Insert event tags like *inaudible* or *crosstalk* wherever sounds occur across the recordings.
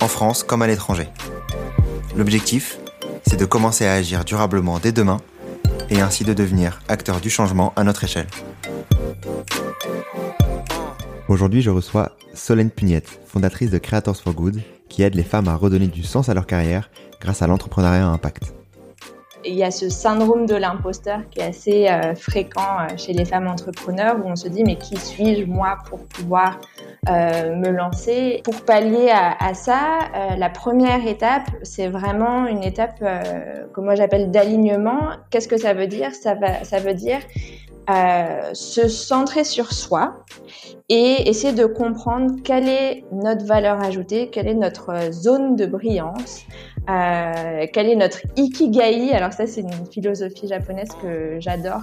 en France comme à l'étranger. L'objectif, c'est de commencer à agir durablement dès demain et ainsi de devenir acteur du changement à notre échelle. Aujourd'hui, je reçois Solène Pugnette, fondatrice de Creators for Good, qui aide les femmes à redonner du sens à leur carrière grâce à l'entrepreneuriat impact. Il y a ce syndrome de l'imposteur qui est assez euh, fréquent euh, chez les femmes entrepreneurs où on se dit mais qui suis-je moi pour pouvoir euh, me lancer? Pour pallier à, ça, la première étape, c'est vraiment une étape que moi j'appelle d'alignement. Qu'est-ce que ça veut dire? Ça, veut dire se centrer sur soi et essayer de comprendre quelle est notre valeur ajoutée, quelle est notre zone de brillance, euh, quel est notre ikigai? Alors ça, c'est une philosophie japonaise que j'adore.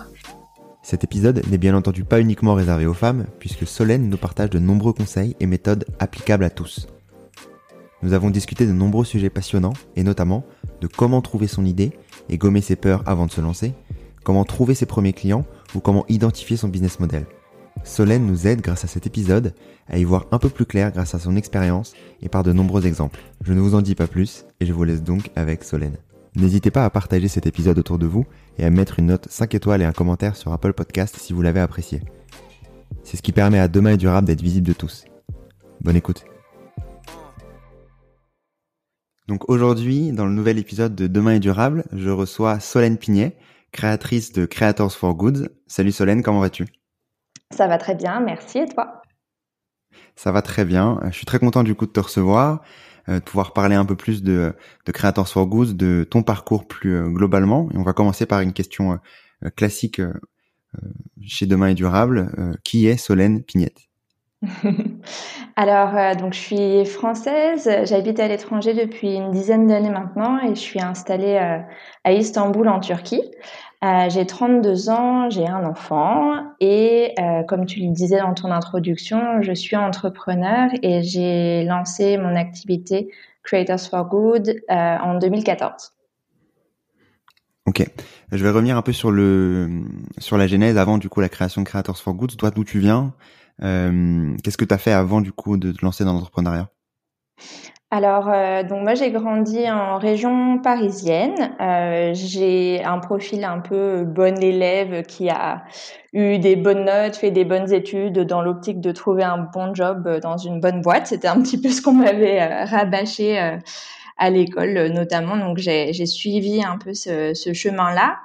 Cet épisode n'est bien entendu pas uniquement réservé aux femmes, puisque Solène nous partage de nombreux conseils et méthodes applicables à tous. Nous avons discuté de nombreux sujets passionnants, et notamment de comment trouver son idée et gommer ses peurs avant de se lancer, comment trouver ses premiers clients ou comment identifier son business model. Solène nous aide grâce à cet épisode à y voir un peu plus clair grâce à son expérience et par de nombreux exemples. Je ne vous en dis pas plus et je vous laisse donc avec Solène. N'hésitez pas à partager cet épisode autour de vous et à mettre une note 5 étoiles et un commentaire sur Apple Podcast si vous l'avez apprécié. C'est ce qui permet à Demain et Durable d'être visible de tous. Bonne écoute. Donc aujourd'hui, dans le nouvel épisode de Demain est durable, je reçois Solène Pignet, créatrice de Creators for Goods. Salut Solène, comment vas-tu? Ça va très bien, merci. Et toi? Ça va très bien. Je suis très content du coup de te recevoir, euh, de pouvoir parler un peu plus de, de Creators for Goods, de ton parcours plus euh, globalement. Et on va commencer par une question euh, classique chez Demain et Durable. qui est Solène Pignette? *laughs* Alors, donc je suis française, j'habite à l'étranger depuis une dizaine d'années maintenant et je suis installée à Istanbul en Turquie. Euh, j'ai 32 ans, j'ai un enfant et euh, comme tu le disais dans ton introduction, je suis entrepreneur et j'ai lancé mon activité Creators for Good euh, en 2014. Ok, je vais revenir un peu sur le sur la genèse avant du coup la création de Creators for Good. Toi, d'où tu viens Qu'est-ce que tu as fait avant du coup de te lancer dans l'entrepreneuriat? Alors, euh, donc moi j'ai grandi en région parisienne. Euh, j'ai un profil un peu bon élève qui a eu des bonnes notes, fait des bonnes études dans l'optique de trouver un bon job dans une bonne boîte. C'était un petit peu ce qu'on m'avait euh, rabâché à l'école notamment. Donc j'ai suivi un peu ce, ce chemin-là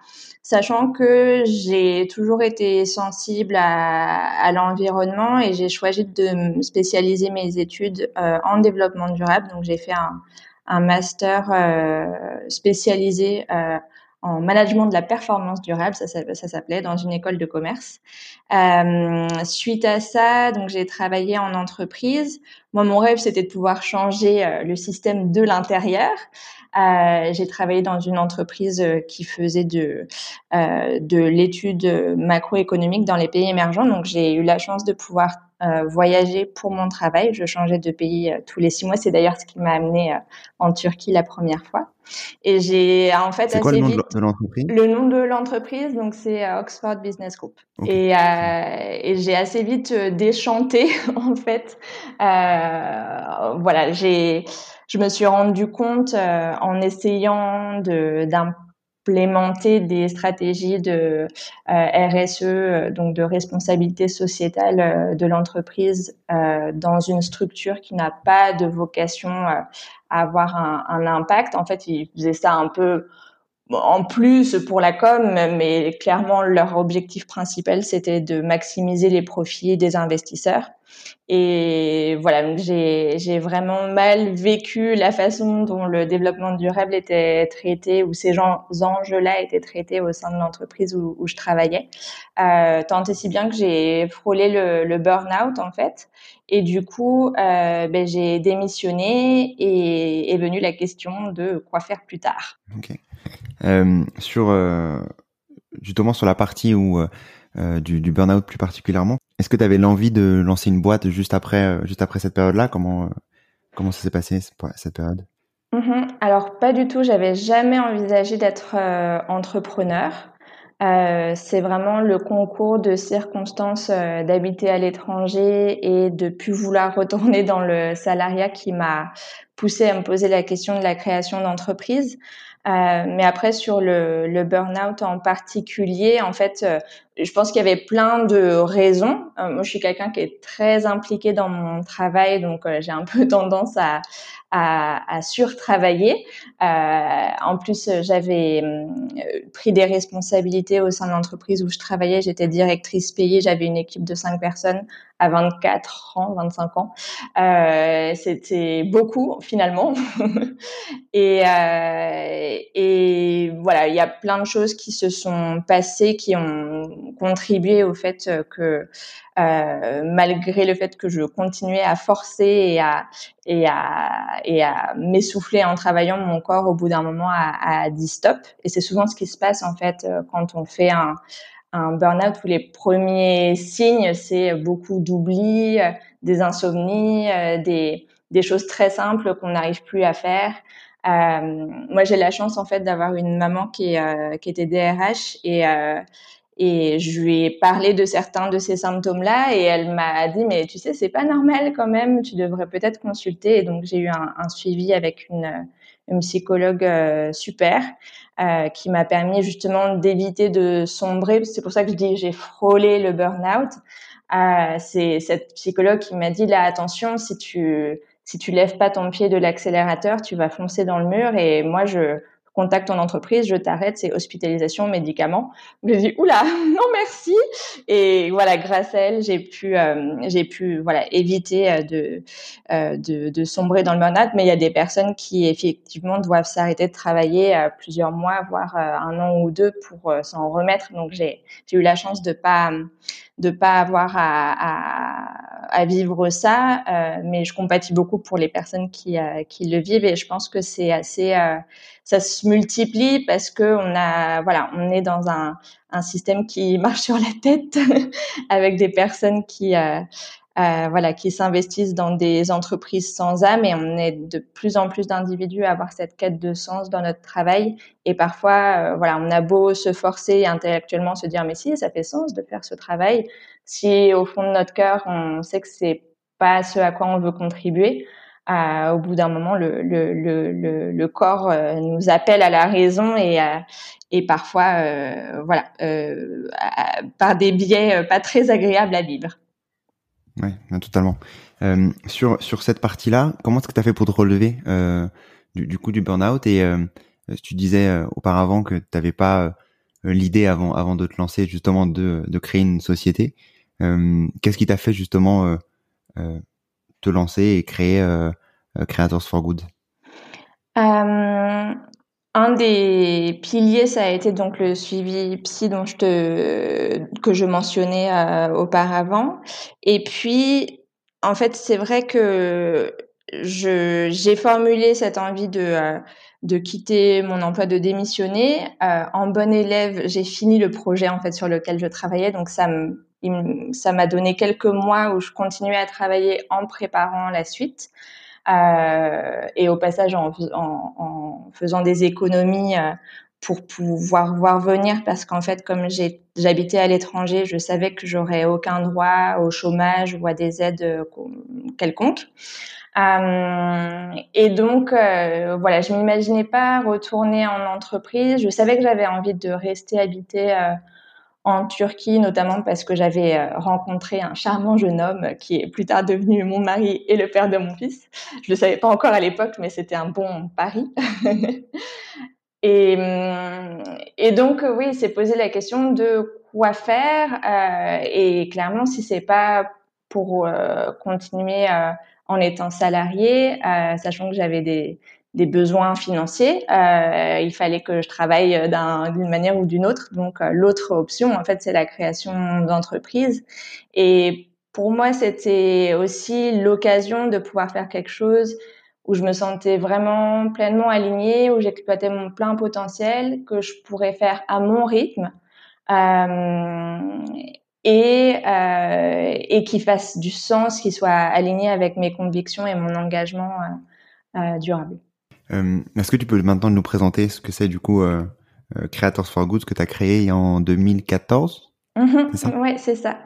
sachant que j'ai toujours été sensible à, l'environnement et j'ai choisi de spécialiser mes études euh, en développement durable. Donc j'ai fait un, master euh, spécialisé euh, en management de la performance durable, ça, s'appelait, dans une école de commerce. suite à ça, donc j'ai travaillé en entreprise. Moi, mon rêve, c'était de pouvoir changer le système de l'intérieur. Euh, j'ai travaillé dans une entreprise euh, qui faisait de, euh, de l'étude macroéconomique dans les pays émergents. Donc, j'ai eu la chance de pouvoir voyager pour mon travail. Je changeais de pays tous les six mois. C'est d'ailleurs ce qui m'a amené en Turquie la première fois. Et j'ai en fait c'est quoi le nom de l'entreprise? Le nom de l'entreprise, donc c'est Oxford Business Group. Et, et j'ai assez vite déchanté *laughs* en fait. voilà, j'ai je me suis rendu compte euh, en essayant d'implémenter des stratégies de euh, RSE, euh, donc de responsabilité sociétale de l'entreprise dans une structure qui n'a pas de vocation à avoir un, un, impact. En fait, ils faisaient ça un peu en plus pour la com, mais clairement leur objectif principal c'était de maximiser les profits des investisseurs. Et voilà, j'ai vraiment mal vécu la façon dont le développement durable était traité ou ces enjeux-là étaient traités au sein de l'entreprise où, je travaillais. Euh, tant et si bien que j'ai frôlé le, le burn-out en fait. Et du coup, euh, ben, j'ai démissionné et est venue la question de quoi faire plus tard. Ok. Euh, sur euh, justement sur la partie où du, du burn-out plus particulièrement. Est-ce que tu avais l'envie de lancer une boîte juste après, euh, juste après cette période-là? Comment, euh, comment ça s'est passé cette période? Mm-hmm. Alors pas du tout. J'avais jamais envisagé d'être entrepreneur. Euh, c'est vraiment le concours de circonstances d'habiter à l'étranger et de plus vouloir retourner dans le salariat qui m'a poussé à me poser la question de la création d'entreprise. Euh, mais après sur le, le burn-out en particulier, en fait, euh, je pense qu'il y avait plein de raisons. Euh, moi, je suis quelqu'un qui est très impliqué dans mon travail, donc j'ai un peu *laughs* tendance à, à, à surtravailler. en plus, j'avais pris des responsabilités au sein de l'entreprise où je travaillais. J'étais directrice payée, j'avais une équipe de cinq personnes à 24 ans, 25 ans. Euh, C'était beaucoup finalement. *laughs* et, euh, et voilà, il y a plein de choses qui se sont passées, qui ont contribué au fait que euh, malgré le fait que je continuais à forcer et à et à et à m'essouffler en travaillant, mon corps au bout d'un moment a, a dit stop. Et c'est souvent ce qui se passe en fait quand on fait un un burn-out où les premiers signes, c'est beaucoup d'oubli, des insomnies, euh, des, choses très simples qu'on n'arrive plus à faire. Euh, moi, j'ai la chance en fait d'avoir une maman qui, euh, était DRH et je lui ai parlé de certains de ces symptômes-là et elle m'a dit mais tu sais c'est pas normal quand même, tu devrais peut-être consulter. Et donc j'ai eu un, suivi avec une, une psychologue super euh, qui m'a permis justement d'éviter de sombrer. C'est pour ça que je dis j'ai frôlé le burn-out. Euh, c'est cette psychologue qui m'a dit là attention si tu si tu lèves pas ton pied de l'accélérateur, tu vas foncer dans le mur. Et moi je contacte ton entreprise, je t'arrête, c'est hospitalisation, médicaments. J'ai dit oula, *laughs* non merci. Et voilà, grâce à elle, j'ai pu, euh, j'ai pu voilà éviter euh, de, euh, de, de sombrer dans le burn-out. Mais il y a des personnes qui effectivement doivent s'arrêter de travailler plusieurs mois, voire un an ou deux pour s'en remettre. Donc j'ai, j'ai eu la chance de pas de pas avoir à, à, à vivre ça, euh, mais je compatis beaucoup pour les personnes qui, euh, qui le vivent et je pense que c'est assez, euh, ça se multiplie parce que on a, voilà, on est dans un, un système qui *laughs* marche sur la tête avec des personnes qui euh, voilà, qui s'investissent dans des entreprises sans âme et on est de plus en plus d'individus à avoir cette quête de sens dans notre travail et parfois, euh, voilà, on a beau se forcer intellectuellement se dire mais si ça fait sens de faire ce travail, si au fond de notre cœur on sait que c'est pas ce à quoi on veut contribuer, euh, au bout d'un moment, le, le, le, le, corps euh, nous appelle à la raison et, et parfois, voilà, par des biais pas très agréables à vivre. Ouais, totalement. Euh, sur sur cette partie-là, comment est-ce que tu as fait pour te relever euh, du, du, coup du burn-out et euh, tu disais euh, auparavant que tu n'avais pas euh, l'idée avant avant de te lancer justement de de créer une société. Euh, qu'est-ce qui t'a fait justement te lancer et créer Creators for Good? Un des piliers, ça a été donc le suivi psy dont je te que je mentionnais euh, auparavant. Et puis, en fait, c'est vrai que je j'ai formulé cette envie de euh, de quitter mon emploi, de démissionner. Euh, en bon élève, j'ai fini le projet en fait sur lequel je travaillais, donc ça me ça m'a donné quelques mois où je continuais à travailler en préparant la suite. Euh, et au passage en, faisant des économies euh, pour pouvoir voir venir parce qu'en fait comme j'habitais à l'étranger je savais que j'aurais aucun droit au chômage ou à des aides euh, quelconques. Et donc voilà je m'imaginais pas retourner en entreprise. Je savais que j'avais envie de rester habiter en Turquie, notamment parce que j'avais euh, rencontré un charmant jeune homme qui est plus tard devenu mon mari et le père de mon fils. Je le savais pas encore à l'époque, mais c'était un bon pari. *laughs* et, hum, et donc oui, c'est posé la question de quoi faire. Euh, et clairement, si c'est pas pour continuer en étant salarié, sachant que j'avais des, des besoins financiers. Euh, il fallait que je travaille d'une manière ou d'une autre. Donc l'autre option, en fait, c'est la création d'entreprise. Et pour moi, c'était aussi l'occasion de pouvoir faire quelque chose où je me sentais vraiment pleinement alignée, où j'exploitais mon plein potentiel, que je pourrais faire à mon rythme euh, et, euh, et qui fasse du sens, qui soit aligné avec mes convictions et mon engagement euh, euh durable. Euh, est-ce que tu peux maintenant nous présenter ce que c'est du coup Creators for Good que tu as créé en 2014 mm-hmm. Oui, c'est ça.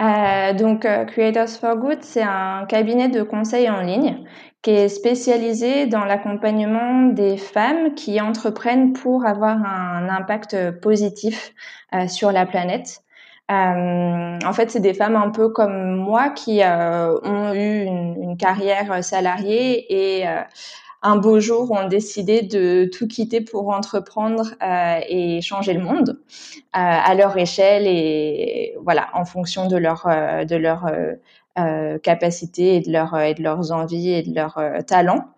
Euh, donc, Creators for Good, c'est un cabinet de conseil en ligne qui est spécialisé dans l'accompagnement des femmes qui entreprennent pour avoir un impact positif euh, sur la planète. Euh, en fait, c'est des femmes un peu comme moi qui euh, ont eu une, une, carrière salariée et euh, un beau jour ont décidé de tout quitter pour entreprendre euh, et changer le monde à leur échelle et voilà en fonction de leur de euh, capacités et de, et de leurs envies et de leurs euh, talents.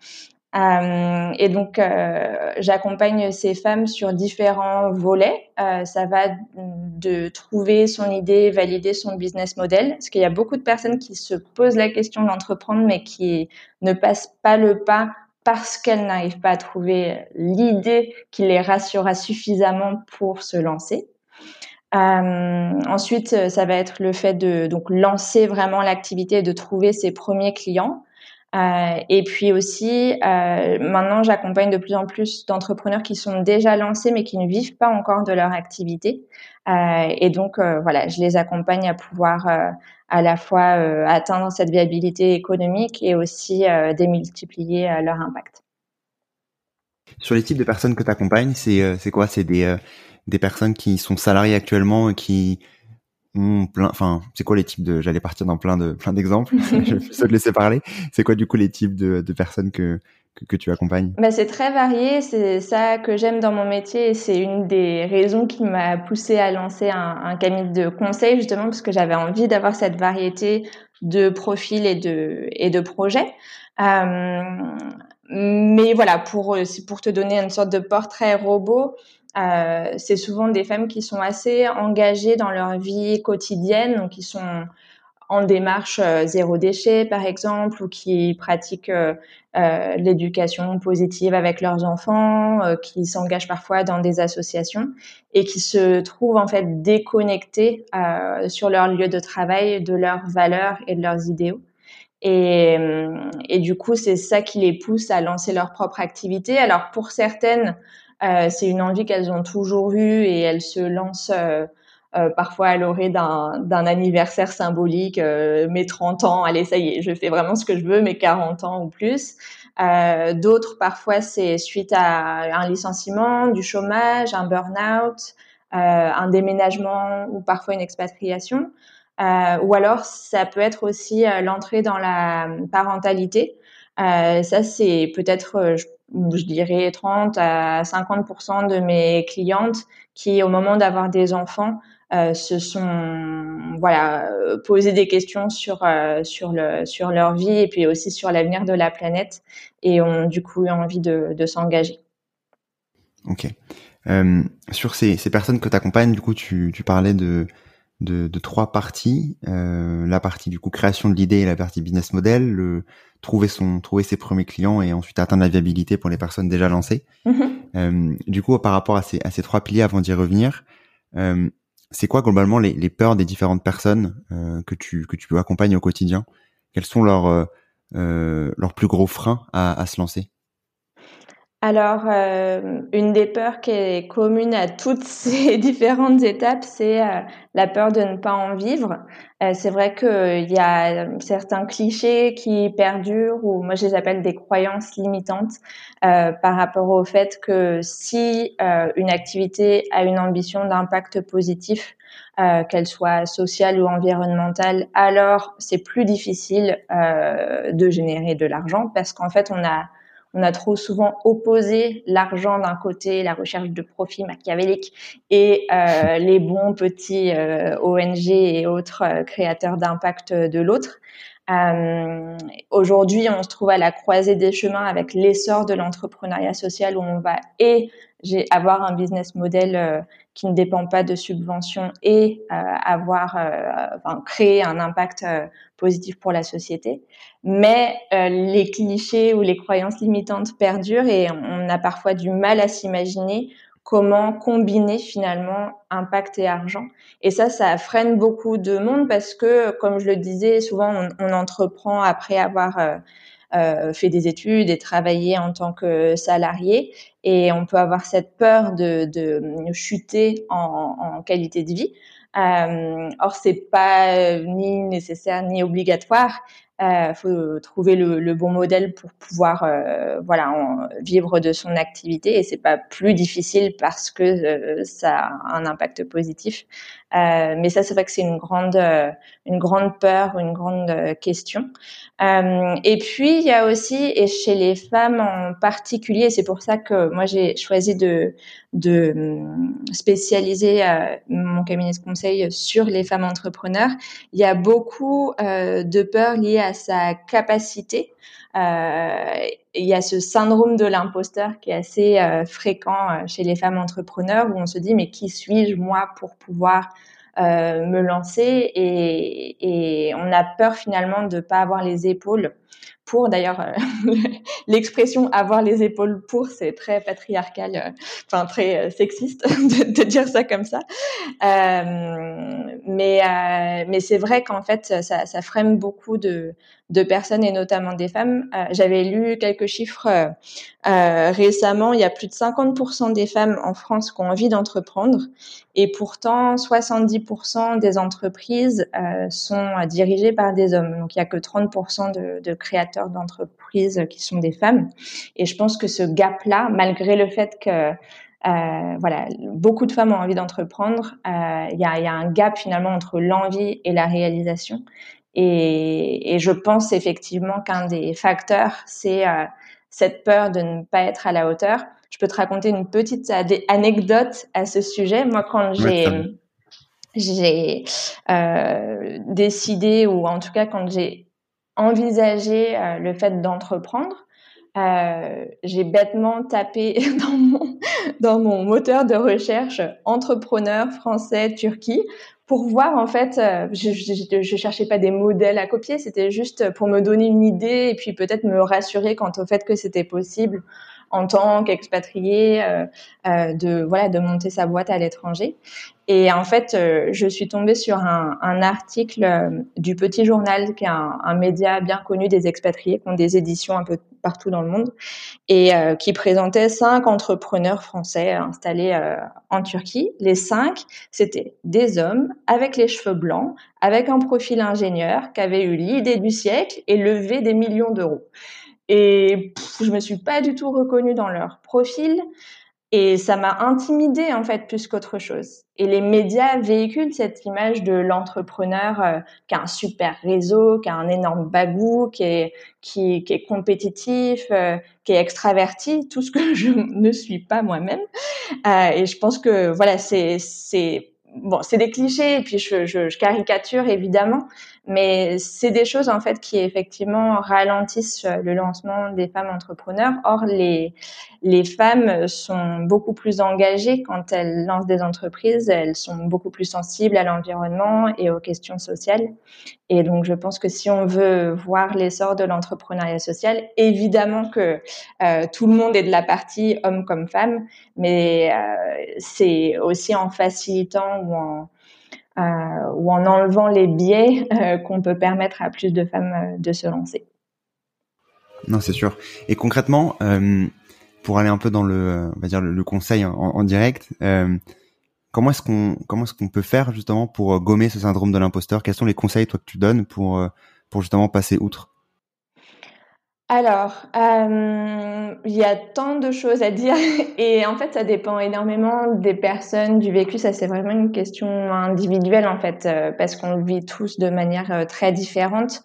Euh, et donc, euh, j'accompagne ces femmes sur différents volets. Euh, ça va de trouver son idée, valider son business model, parce qu'il y a beaucoup de personnes qui se posent la question d'entreprendre, mais qui ne passent pas le pas parce qu'elles n'arrivent pas à trouver l'idée qui les rassurera suffisamment pour se lancer. Euh, ensuite, ça va être le fait de donc lancer vraiment l'activité de trouver ses premiers clients. Euh, et puis aussi, euh, maintenant, j'accompagne de plus en plus d'entrepreneurs qui sont déjà lancés mais qui ne vivent pas encore de leur activité. Euh, et donc, voilà, je les accompagne à pouvoir à la fois atteindre cette viabilité économique et aussi démultiplier leur impact. Sur les types de personnes que tu accompagnes, c'est c'est quoi? C'est des des personnes qui sont salariées actuellement et qui ont plein, enfin, c'est quoi les types de, j'allais partir dans plein de, plein d'exemples, *laughs* je vais laisser parler. C'est quoi du coup les types de, de personnes que, que, que, tu accompagnes? Bah, C'est très varié, c'est ça que j'aime dans mon métier et c'est une des raisons qui m'a poussé à lancer un, un cabinet de conseil justement parce que j'avais envie d'avoir cette variété de profils et de, et de projets. Euh, mais voilà, pour, pour te donner une sorte de portrait robot, euh, c'est souvent des femmes qui sont assez engagées dans leur vie quotidienne, donc qui sont en démarche euh, zéro déchet par exemple, ou qui pratiquent euh, l'éducation positive avec leurs enfants, qui s'engagent parfois dans des associations et qui se trouvent en fait déconnectées sur leur lieu de travail de leurs valeurs et de leurs idéaux. Et, du coup, c'est ça qui les pousse à lancer leur propre activité. Alors pour certaines, c'est une envie qu'elles ont toujours eue et elles se lancent euh, euh, parfois à l'orée d'un anniversaire symbolique, mes 30 ans, allez, ça y est, je fais vraiment ce que je veux, mes 40 ans ou plus. D'autres, parfois, c'est suite à un licenciement, du chômage, un burn-out, un déménagement ou parfois une expatriation. ou alors, ça peut être aussi l'entrée dans la parentalité. ça, c'est peut-être, dirais 30 à 50% de mes clientes qui, au moment d'avoir des enfants, euh, se sont voilà euh, posé des questions sur euh, sur le sur leur vie et puis aussi sur l'avenir de la planète et ont du coup eu envie de, de s'engager. Ok. Sur ces, ces personnes que tu accompagnes, du coup, tu, tu parlais de de, de trois parties. Euh, la partie du coup création de l'idée et la partie business model, le, trouver son trouver ses premiers clients et ensuite atteindre la viabilité pour les personnes déjà lancées. Mm-hmm. Euh, du coup, par rapport à ces, à ces trois piliers, avant d'y revenir, euh, c'est quoi globalement les, les, peurs des différentes personnes euh, que tu que tu peux accompagner au quotidien? Quels sont leurs euh, leurs plus gros freins à, à se lancer? Alors, euh, une des peurs qui est commune à toutes *laughs* ces différentes étapes, c'est euh, la peur de ne pas en vivre. Euh, c'est vrai qu'il y a certains clichés qui perdurent, ou moi je les appelle des croyances limitantes, par rapport au fait que si une activité a une ambition d'impact positif, qu'elle soit sociale ou environnementale, alors c'est plus difficile de générer de l'argent parce qu'en fait on a on a trop souvent opposé l'argent d'un côté, la recherche de profit machiavélique et euh, les bons petits euh, ONG et autres euh, créateurs d'impact de l'autre. Euh, Aujourd'hui, on se trouve à la croisée des chemins avec l'essor de l'entrepreneuriat social où on va et avoir un business model euh, qui ne dépend pas de subventions et euh, avoir euh, enfin, créer un impact positif pour la société. Mais les clichés ou les croyances limitantes perdurent et on a parfois du mal à s'imaginer comment combiner finalement impact et argent. Et ça, ça freine beaucoup de monde parce que, comme je le disais, souvent on, on entreprend après avoir euh, euh, fait des études et travaillé en tant que salarié, et on peut avoir cette peur de, de chuter en, en, qualité de vie. Euh, or, c'est pas ni nécessaire ni obligatoire. Euh, faut trouver le, le, bon modèle pour pouvoir euh, voilà vivre de son activité et c'est pas plus difficile parce que euh, ça a un impact positif. Euh, mais ça c'est vrai que c'est une grande une grande peur, une grande question. et puis il y a aussi et chez les femmes en particulier, c'est pour ça que moi j'ai choisi de de hum, spécialiser mon cabinet de conseil sur les femmes entrepreneurs. Il y a beaucoup de peurs liées à sa capacité. Euh, il y a ce syndrome de l'imposteur qui est assez euh, fréquent euh, chez les femmes entrepreneurs où on se dit mais qui suis-je moi pour pouvoir me lancer? Et, et, on a peur finalement de pas avoir les épaules pour. D'ailleurs, euh, *laughs* l'expression avoir les épaules pour, c'est très patriarcal, euh, enfin très euh, sexiste *laughs* de, de, dire ça comme ça. mais mais c'est vrai qu'en fait, ça, ça freine beaucoup de de personnes et notamment des femmes. J'avais lu quelques chiffres récemment. Il y a plus de 50% des femmes en France qui ont envie d'entreprendre et pourtant 70% des entreprises sont dirigées par des hommes. Donc il y a que 30% de, créateurs d'entreprises qui sont des femmes. Et je pense que ce gap-là, malgré le fait que euh, voilà, beaucoup de femmes ont envie d'entreprendre. Euh, il y, a, un gap finalement entre l'envie et la réalisation. Et, et je pense effectivement qu'un des facteurs, c'est euh, cette peur de ne pas être à la hauteur. Je peux te raconter une petite anecdote à ce sujet. Moi, quand j'ai j'ai euh, décidé, ou en tout cas quand j'ai envisager euh, le fait d'entreprendre, euh, j'ai bêtement tapé *laughs* dans mon, dans mon moteur de recherche entrepreneur français Turquie pour voir en fait, euh, je, cherchais pas des modèles à copier, c'était juste pour me donner une idée et puis peut-être me rassurer quant au fait que c'était possible en tant qu'expatrié euh, euh, de voilà de monter sa boîte à l'étranger. Et en fait, euh, je suis tombée sur un, article du Petit Journal, qui est un, un, média bien connu des expatriés, qui ont des éditions un peu partout dans le monde, et qui présentait cinq entrepreneurs français installés en Turquie. Les cinq, c'était des hommes avec les cheveux blancs, avec un profil ingénieur, qui avaient eu l'idée du siècle et levé des millions d'euros. Et je me suis pas du tout reconnue dans leur profil. Et ça m'a intimidée en fait plus qu'autre chose. Et les médias véhiculent cette image de l'entrepreneur euh, qui a un super réseau, qui a un énorme bagou, qui est qui, est compétitif, euh, qui est extraverti, tout ce que *laughs* je ne suis pas moi-même. Euh, et je pense que voilà, c'est c'est bon, c'est des clichés et puis je caricature évidemment, mais c'est des choses en fait qui effectivement ralentissent le lancement des femmes entrepreneurs. Or, les, les femmes sont beaucoup plus engagées quand elles lancent des entreprises, elles sont beaucoup plus sensibles à l'environnement et aux questions sociales. Et donc, je pense que si on veut voir l'essor de l'entrepreneuriat social, évidemment que euh, tout le monde est de la partie, homme comme femme, mais euh, c'est aussi en facilitant ou en euh, ou en enlevant les biais euh, qu'on peut permettre à plus de femmes euh, de se lancer. Non, c'est sûr. Et concrètement, pour aller un peu dans le, on va dire le, conseil en, direct, comment est-ce qu'on comment est-ce qu'on peut faire justement pour gommer ce syndrome de l'imposteur? Quels sont les conseils toi que tu donnes pour pour justement passer outre? Alors, euh, il y a tant de choses à dire *laughs* et en fait, ça dépend énormément des personnes, du vécu. Ça, c'est vraiment une question individuelle en fait, euh, parce qu'on le vit tous de manière euh, très différente.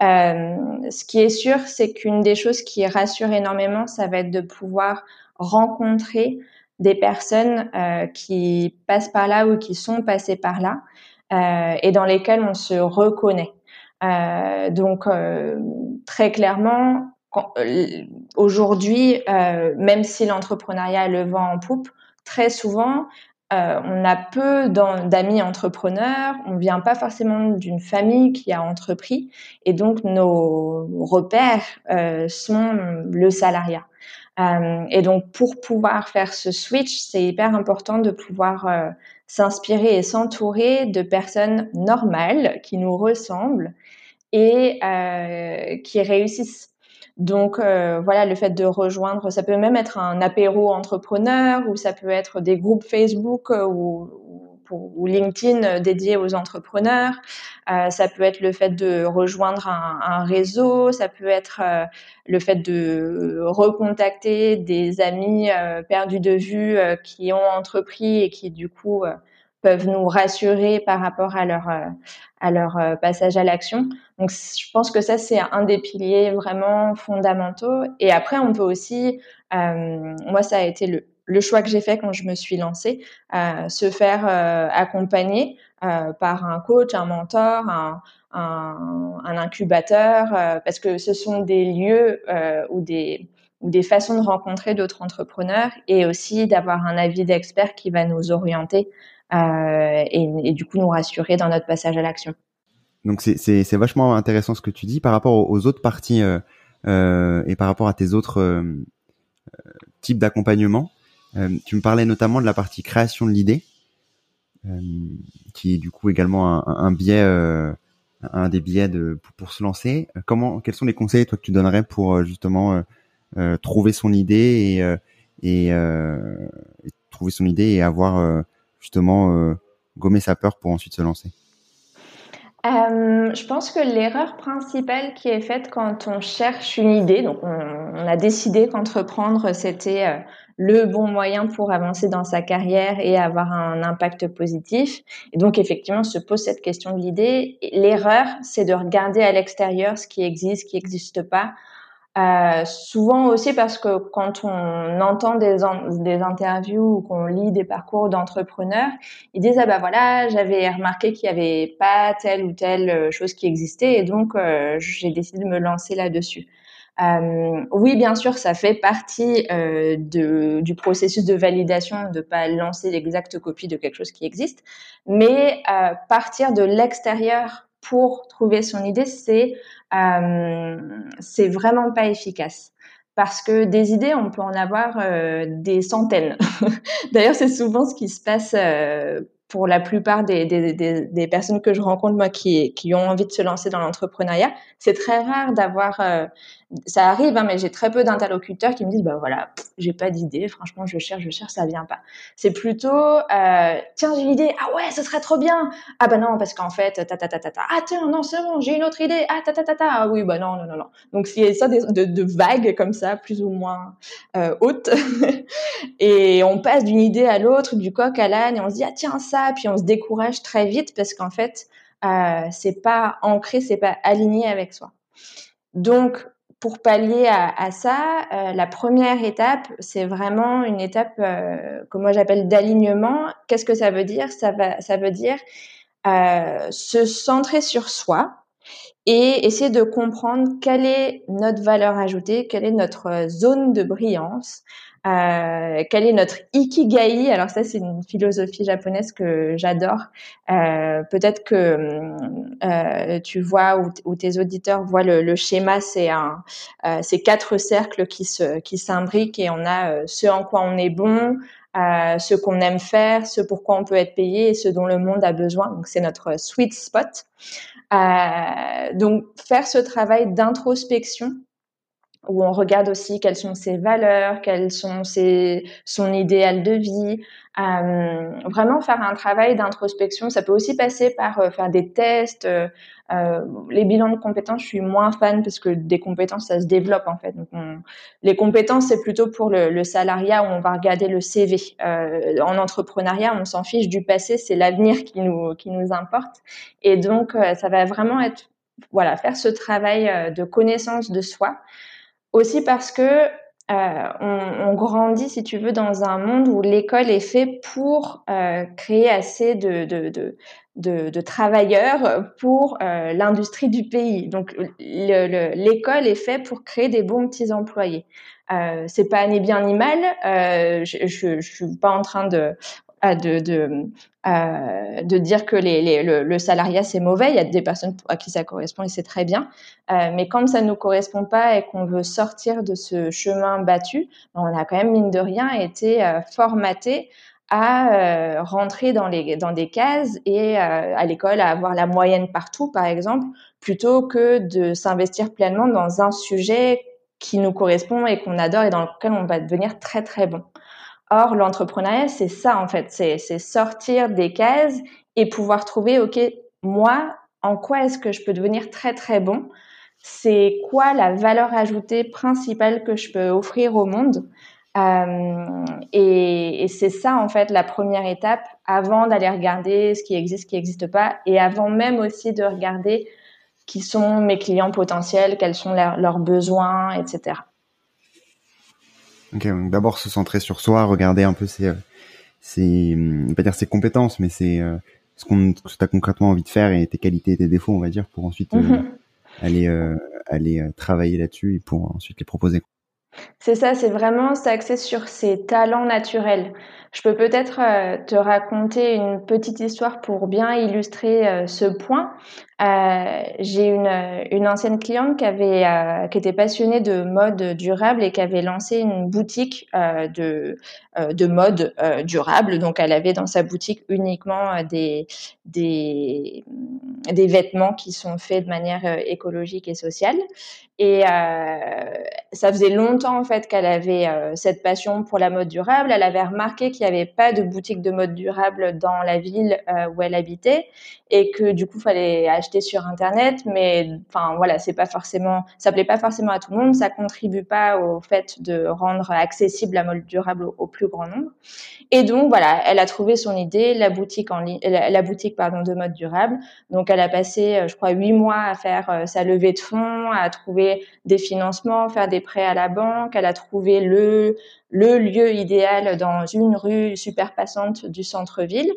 ce qui est sûr, c'est qu'une des choses qui rassure énormément, ça va être de pouvoir rencontrer des personnes qui passent par là ou qui sont passées par là et dans lesquelles on se reconnaît. Donc très clairement, aujourd'hui, même si l'entrepreneuriat le vent en poupe, très souvent, euh, on a peu d'amis entrepreneurs, on vient pas forcément d'une famille qui a entrepris, et donc nos repères euh, sont le salariat. Euh, et donc pour pouvoir faire ce switch, c'est hyper important de pouvoir s'inspirer et s'entourer de personnes normales qui nous ressemblent et qui réussissent. Donc euh, voilà, le fait de rejoindre, ça peut même être un apéro entrepreneur ou ça peut être des groupes Facebook euh, ou, LinkedIn dédiés aux entrepreneurs. Euh, ça peut être le fait de rejoindre un, un réseau, ça peut être le fait de recontacter des amis perdus de vue qui ont entrepris et qui du coup peuvent nous rassurer par rapport à leur euh, à leur euh, passage à l'action. Donc je pense que ça c'est un des piliers vraiment fondamentaux. Et après on peut aussi, euh, moi ça a été le, le choix que j'ai fait quand je me suis lancée, euh, se faire accompagner par un coach, un mentor, un, un, un incubateur, parce que ce sont des lieux ou des ou des façons de rencontrer d'autres entrepreneurs et aussi d'avoir un avis d'expert qui va nous orienter euh, et, du coup nous rassurer dans notre passage à l'action. Donc c'est vachement intéressant ce que tu dis par rapport aux, autres parties euh, euh, et par rapport à tes autres euh, types d'accompagnement. tu me parlais notamment de la partie création de l'idée, qui est du coup également un, biais, un des biais de pour, se lancer. Comment, quels sont les conseils toi que tu donnerais pour justement trouver son idée et, et, et, trouver son idée et avoir justement euh, gommer sa peur pour ensuite se lancer euh, je pense que l'erreur principale qui est faite quand on cherche une idée, donc on, a décidé qu'entreprendre c'était euh, le bon moyen pour avancer dans sa carrière et avoir un impact positif. Et donc effectivement, se pose cette question de l'idée. L'erreur, c'est de regarder à l'extérieur ce qui existe, ce qui n'existe pas, euh, souvent aussi parce que quand on entend des, des interviews ou qu'on lit des parcours d'entrepreneurs, ils disent ah bah voilà j'avais remarqué qu'il y avait pas telle ou telle euh, chose qui existait et donc euh, j'ai décidé de me lancer là-dessus. Euh, oui, bien sûr, ça fait partie euh, de, du processus de validation de pas lancer l'exacte copie de quelque chose qui existe, mais euh, partir de l'extérieur pour trouver son idée, c'est euh, c'est vraiment pas efficace parce que des idées, on peut en avoir euh, des centaines. *laughs* D'ailleurs, c'est souvent ce qui se passe euh, pour la plupart des, des, des, des, personnes que je rencontre, moi, qui, qui ont envie de se lancer dans l'entrepreneuriat. C'est très rare d'avoir euh, ça arrive, hein, mais j'ai très peu d'interlocuteurs qui me disent, bah voilà, j'ai pas d'idée, franchement, je cherche, je cherche, ça vient pas. C'est plutôt, euh, tiens, j'ai une idée, ah ouais, ce serait trop bien. Ah bah non, parce qu'en fait, ta ta ta ta ta. Ah tiens, non, c'est bon, j'ai une autre idée. Ah ta ta ta ta. Ah oui, bah non, non, non, non. Donc c'est ça de, de, de, vagues comme ça, plus ou moins euh, hautes, *laughs* et on passe d'une idée à l'autre, du coq à l'âne, et on se dit ah tiens ça, puis on se décourage très vite parce qu'en fait, euh, c'est pas ancré, c'est pas aligné avec soi. Donc pour pallier à, ça, euh, la première étape, c'est vraiment une étape euh, que moi j'appelle d'alignement. Qu'est-ce que ça veut dire? Ça, va, ça veut dire euh, se centrer sur soi et essayer de comprendre quelle est notre valeur ajoutée, quelle est notre zone de brillance, euh, quel est notre ikigai? Alors ça, c'est une philosophie japonaise que j'adore. Euh, Peut-être que euh, tu vois ou, tes auditeurs voient le, le schéma. C'est un, euh, c'est quatre cercles qui se qui s'imbriquent et on a euh, ce en quoi on est bon, ce qu'on aime faire, ce pourquoi on peut être payé et ce dont le monde a besoin. Donc c'est notre sweet spot. Donc faire ce travail d'introspection où on regarde aussi quelles sont ses valeurs, quelles sont ses, son idéal de vie. Euh, vraiment faire un travail d'introspection. Ça peut aussi passer par euh, faire des tests. Euh, euh, les bilans de compétences, je suis moins fan parce que des compétences, ça se développe en fait. Donc les compétences, c'est plutôt pour le, le, salariat où on va regarder le CV. Euh, en entrepreneuriat, on s'en fiche du passé, c'est l'avenir qui nous qui nous importe. Et donc, ça va vraiment être voilà faire ce travail de connaissance de soi. Aussi parce que euh, on, grandit, si tu veux, dans un monde où l'école est fait pour euh, créer assez de, travailleurs pour euh, l'industrie du pays. Donc, l'école est fait pour créer des bons petits employés. c'est pas ni bien ni mal. je, ne suis pas en train de de, de, euh, de dire que les, les, le, le, salariat c'est mauvais. Il y a des personnes à qui ça correspond et c'est très bien. Euh, mais quand ça ne nous correspond pas et qu'on veut sortir de ce chemin battu, ben, on a quand même mine de rien été euh, formaté à euh, rentrer dans, les, dans des cases et euh, à l'école à avoir la moyenne partout, par exemple, plutôt que de s'investir pleinement dans un sujet qui nous correspond et qu'on adore et dans lequel on va devenir très très bon. Or, l'entrepreneuriat, c'est ça en fait, c'est sortir des cases et pouvoir trouver, ok, moi, en quoi est-ce que je peux devenir très très bon? C'est quoi la valeur ajoutée principale que je peux offrir au monde? Euh, et, et c'est ça en fait la première étape avant d'aller regarder ce qui existe, ce qui n'existe pas, et avant même aussi de regarder qui sont mes clients potentiels, quels sont leurs besoins, etc. Ok, donc d'abord se centrer sur soi, regarder un peu ses, euh, ses pas dire ses compétences, mais c'est euh, ce qu'on ce que tu as concrètement envie de faire et tes qualités et tes défauts, on va dire, pour ensuite euh, mhm. aller aller travailler là-dessus et pour ensuite les proposer. C'est ça, c'est vraiment s'axer sur ses talents naturels. Je peux peut-être te raconter une petite histoire pour bien illustrer ce point. Euh, j'ai une, ancienne cliente qui avait qui était passionnée de mode durable et qui avait lancé une boutique de de mode durable. Donc elle avait dans sa boutique uniquement des des vêtements qui sont faits de manière écologique et sociale. Et ça faisait longtemps en fait qu'elle avait cette passion pour la mode durable. Elle avait remarqué qu'il n'y avait pas de boutique de mode durable dans la ville euh, où elle habitait et que du coup fallait acheter sur internet mais enfin voilà c'est pas forcément ça plaît pas forcément à tout le monde ça contribue pas au fait de rendre accessible la mode durable au, plus grand nombre. Et donc voilà elle a trouvé son idée la boutique en ligne la, boutique pardon de mode durable. Donc elle a passé euh, je crois huit mois à faire euh, sa levée de fonds à trouver des financements faire des prêts à la banque. Elle a trouvé le le lieu idéal dans une rue super passante du centre-ville.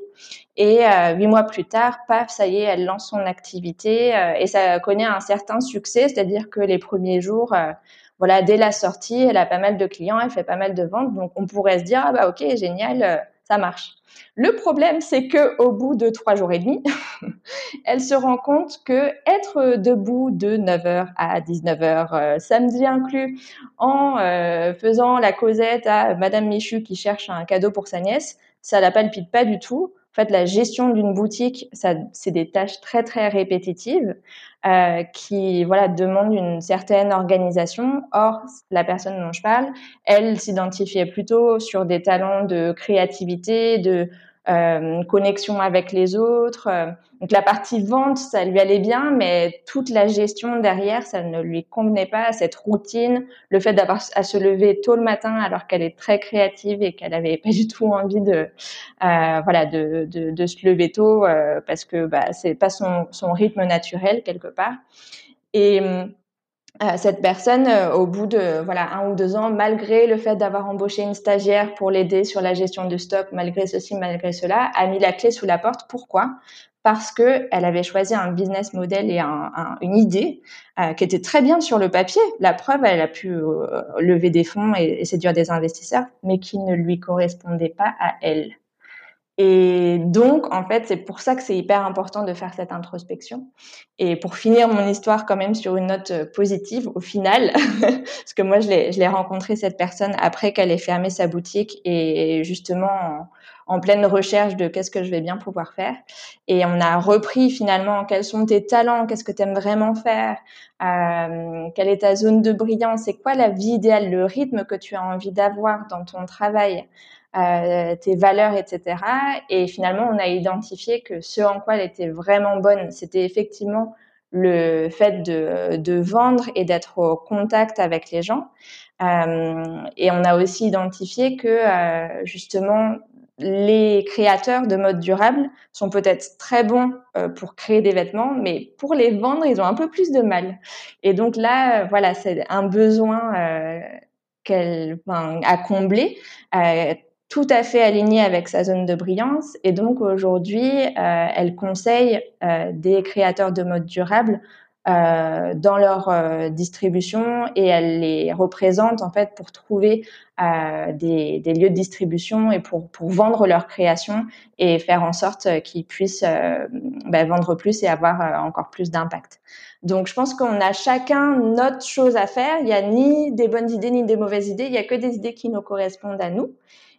Et euh, huit mois plus tard, paf, ça y est, elle lance son activité euh, et ça connaît un certain succès, c'est-à-dire que les premiers jours, euh, voilà, dès la sortie, elle a pas mal de clients, elle fait pas mal de ventes, donc on pourrait se dire ah bah ok, génial, ça marche. Le problème, c'est que au bout de trois jours et demi, *laughs* elle se rend compte que être debout de 9h à 19h, euh, samedi inclus, en euh, faisant la causette à Madame Michu qui cherche un cadeau pour sa nièce, ça la palpite pas du tout. En fait, la gestion d'une boutique, ça, c'est des tâches très très répétitives euh, qui, voilà, demandent une certaine organisation. Or, la personne dont je parle, elle s'identifiait plutôt sur des talents de créativité, de euh, connexion avec les autres. Donc la partie vente, ça lui allait bien, mais toute la gestion derrière, ça ne lui convenait pas. Cette routine, le fait d'avoir à se lever tôt le matin alors qu'elle est très créative et qu'elle avait *laughs* pas du tout envie de, euh, voilà, de, de, de, se lever tôt euh, parce que bah, c'est pas son, son rythme naturel quelque part. Et euh, cette personne, euh, au bout de voilà un ou deux ans, malgré le fait d'avoir embauché une stagiaire pour l'aider sur la gestion de stock, malgré ceci, malgré cela, a mis la clé sous la porte. Pourquoi? Parce que elle avait choisi un business model et un, une idée euh, qui était très bien sur le papier. La preuve, elle a pu lever des fonds et, et séduire des investisseurs, mais qui ne lui correspondait pas à elle. Et donc, en fait, c'est pour ça que c'est hyper important de faire cette introspection. Et pour finir mon histoire quand même sur une note euh, positive, au final, *laughs* parce que moi, je l'ai rencontré cette personne après qu'elle ait fermé sa boutique et justement en, pleine recherche de qu'est-ce que je vais bien pouvoir faire. Et on a repris finalement quels sont tes talents, qu'est-ce que tu aimes vraiment faire, euh, quelle est ta zone de brillance, c'est quoi la vie idéale, le rythme que tu as envie d'avoir dans ton travail. Euh, tes valeurs, etc. Et finalement, on a identifié que ce en quoi elle était vraiment bonne, c'était effectivement le fait de, de vendre et d'être au contact avec les gens. Euh, et on a aussi identifié que euh, justement les créateurs de mode durable sont peut-être très bons euh, pour créer des vêtements, mais pour les vendre, ils ont un peu plus de mal. Et donc là, voilà, c'est un besoin qu'elle a comblé tout à fait alignée avec sa zone de brillance. Et donc aujourd'hui, euh, elle conseille euh, des créateurs de mode durable euh, dans leur distribution et elle les représente en fait pour trouver des, lieux de distribution et pour, pour vendre leurs créations et faire en sorte qu'ils puissent bah, vendre plus et avoir encore plus d'impact. Donc je pense qu'on a chacun notre chose à faire. Il n'y a ni des bonnes idées ni des mauvaises idées. Il n'y a que des idées qui nous correspondent à nous.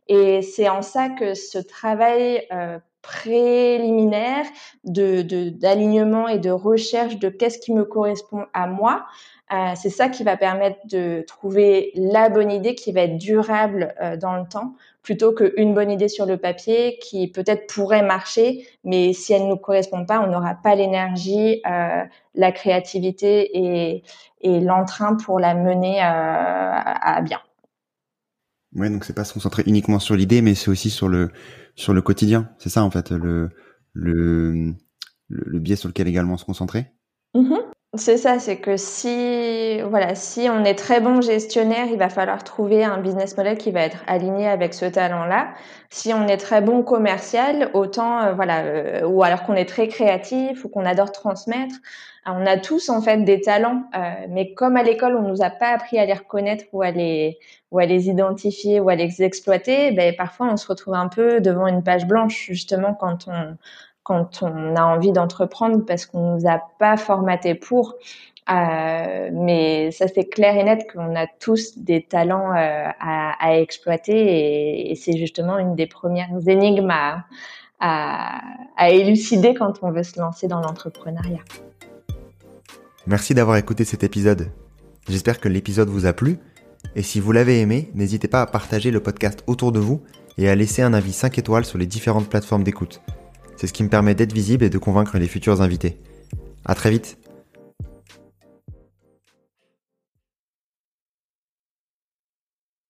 Et c'est en ça que ce travail euh, préliminaire de d'alignement et de recherche de qu'est-ce qui me correspond à moi, euh, c'est ça qui va permettre de trouver la bonne idée qui va être durable euh, dans le temps, plutôt qu'une bonne idée sur le papier qui peut-être pourrait marcher, mais si elle ne nous correspond pas, on n'aura pas l'énergie, euh, la créativité et, et l'entrain pour la mener euh, à bien. Ouais, donc c'est pas se concentrer uniquement sur l'idée, mais c'est aussi sur le sur le quotidien. C'est ça en fait le le le, biais sur lequel également se concentrer. Mm-hmm. C'est ça, c'est que si voilà, si on est très bon gestionnaire, il va falloir trouver un business model qui va être aligné avec ce talent-là. Si on est très bon commercial, autant euh, voilà, euh, ou alors qu'on est très créatif ou qu'on adore transmettre, on a tous en fait des talents, euh, mais comme à l'école on nous a pas appris à les reconnaître ou à les ou à les identifier ou à les exploiter, ben parfois on se retrouve un peu devant une page blanche justement quand on quand on a envie d'entreprendre parce qu'on nous a pas formaté pour. Euh, mais ça c'est clair et net qu'on a tous des talents euh, à, exploiter et, c'est justement une des premières énigmes à, à, à élucider quand on veut se lancer dans l'entrepreneuriat. Merci d'avoir écouté cet épisode. J'espère que l'épisode vous a plu et si vous l'avez aimé, n'hésitez pas à partager le podcast autour de vous et à laisser un avis 5 étoiles sur les différentes plateformes d'écoute. C'est ce qui me permet d'être visible et de convaincre les futurs invités. À très vite!